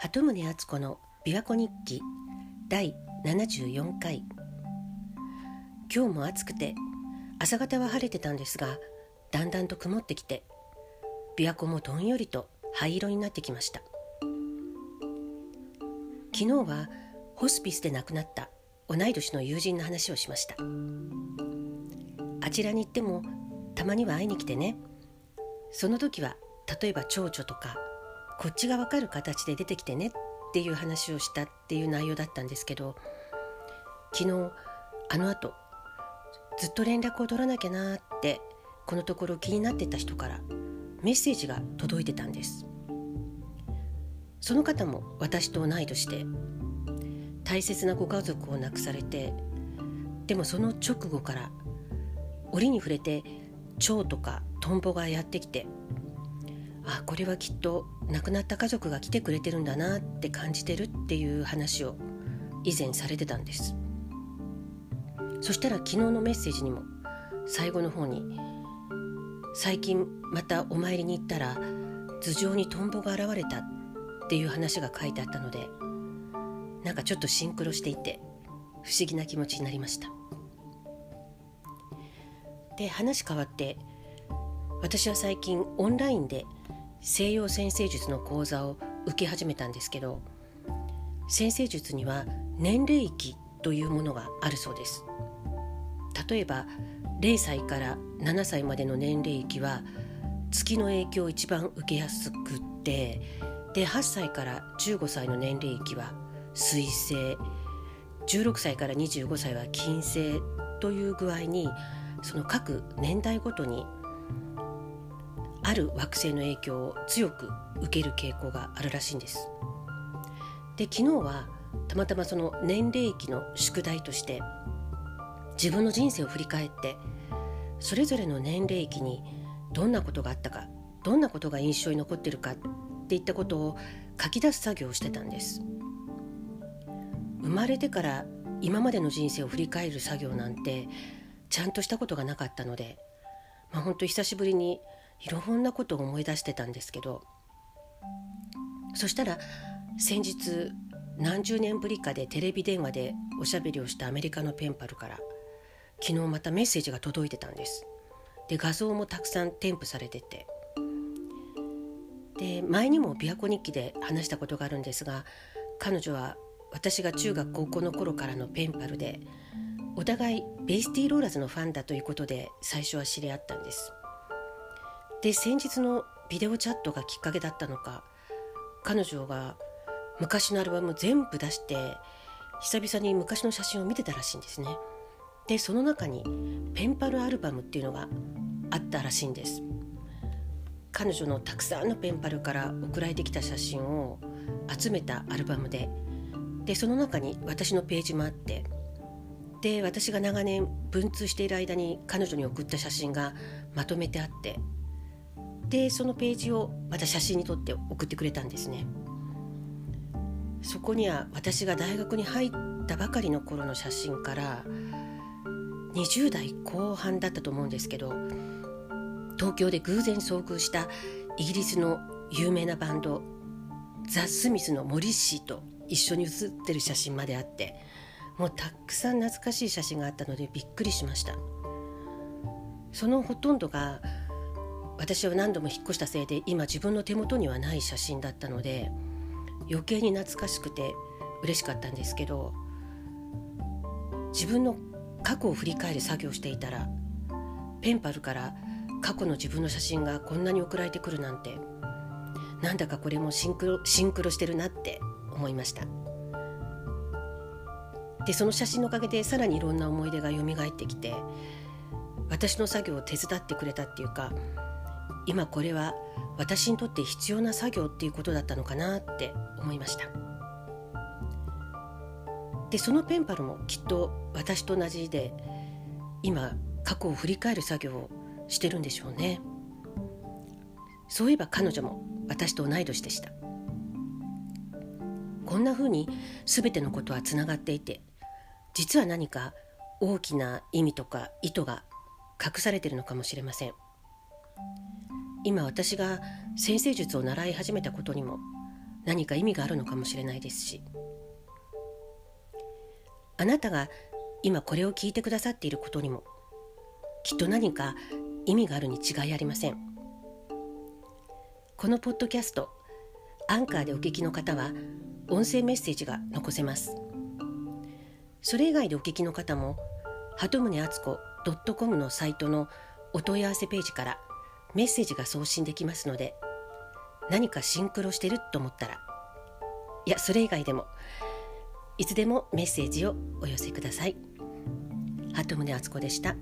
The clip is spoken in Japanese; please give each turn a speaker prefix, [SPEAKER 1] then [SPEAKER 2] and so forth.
[SPEAKER 1] 鳩宗敦子の琵琶湖日記第74回。今日も暑くて朝方は晴れてたんですがだんだんと曇ってきて琵琶湖もどんよりと灰色になってきました。昨日はホスピスで亡くなった同い年の友人の話をしました。あちらに行ってもたまには会いに来てね。その時は例えば蝶々とかこっちが分かる形で出てきてねっていう話をしたっていう内容だったんですけど昨日あのあとずっと連絡を取らなきゃなってこのところ気になってた人からメッセージが届いてたんです。その方も私と同い年で大切なご家族を亡くされてでもその直後から折に触れて蝶とかトンボがやってきてあこれはきっと亡くなった家族が来てくれてるんだなって感じてるっていう話を以前されてたんです。そしたら昨日のメッセージにも最後の方に「最近またお参りに行ったら頭上にトンボが現れた」っていう話が書いてあったのでなんかちょっとシンクロしていて不思議な気持ちになりました。で話変わって私は最近オンラインで西洋先生術の講座を受け始めたんですけど先生術には年齢域というものがあるそうです。例えば0歳から7歳までの年齢域は月の影響を一番受けやすくってで8歳から15歳の年齢域は水星16歳から25歳は金星という具合にその各年代ごとにある惑星の影響を強く受ける傾向があるらしいんです。で昨日はたまたまその年齢期の宿題として自分の人生を振り返ってそれぞれの年齢期にどんなことがあったかどんなことが印象に残ってるかっていったことを書き出す作業をしてたんです生まれてから今までの人生を振り返る作業なんてちゃんとしたことがなかったので、まあ、本当久しぶりにいろんなことを思い出してたんですけどそしたら先日何十年ぶりかでテレビ電話でおしゃべりをしたアメリカのペンパルから昨日またメッセージが届いてたんです。で画像もたくさん添付されてて。で前にも琵琶湖日記で話したことがあるんですが彼女は私が中学高校の頃からのペンパルでお互いベイスティーローラーズのファンだということで最初は知り合ったんです。で先日のビデオチャットがきっかけだったのか彼女が昔のアルバム全部出して久々に昔の写真を見てたらしいんですね。でその中にペンパルアルバムっていうのがあったらしいんです。彼女のたくさんのペンパルから送られてきた写真を集めたアルバムで。でその中に私のページもあって。で私が長年文通している間に彼女に送った写真がまとめてあって。でそのページをまた写真に撮って送ってくれたんですね。そこには私が大学に入ったばかりの頃の写真から20代後半だったと思うんですけど東京で偶然遭遇したイギリスの有名なバンドザ・スミスのモリッシーと一緒に写ってる写真まであってもうたくさん懐かしい写真があったのでびっくりしました。そのほとんどが私は何度も引っ越したせいで今自分の手元にはない写真だったので余計に懐かしくて嬉しかったんですけど自分の過去を振り返る作業をしていたらペンパルから過去の自分の写真がこんなに送られてくるなんてなんだかこれもシンクロシンクロしてるなって思いました。でその写真のおかげでさらにいろんな思い出が蘇ってきて私の作業を手伝ってくれたっていうか今これは私にとって必要な作業っていうことだったのかなって思いました。でそのペンパルもきっと私と同じで今過去を振り返る作業をしてるんでしょうね。そういえば彼女も私と同い年でした。こんなふうに全てのことはつながっていて実は何か大きな意味とか意図が隠されてるのかもしれません。今私が先生術を習い始めたことにも何か意味があるのかもしれないですし。あなたが今これを聞いてくださっていることにもきっと何か意味があるに違いありません。このポッドキャストアンカーでお聞きの方は音声メッセージが残せます。それ以外でお聞きの方も鳩宗敦子 .com のサイトのお問い合わせページからメッセージが送信できますので何かシンクロしてると思ったらいやそれ以外でもいつでもメッセージをお寄せください鳩宗敦子でした。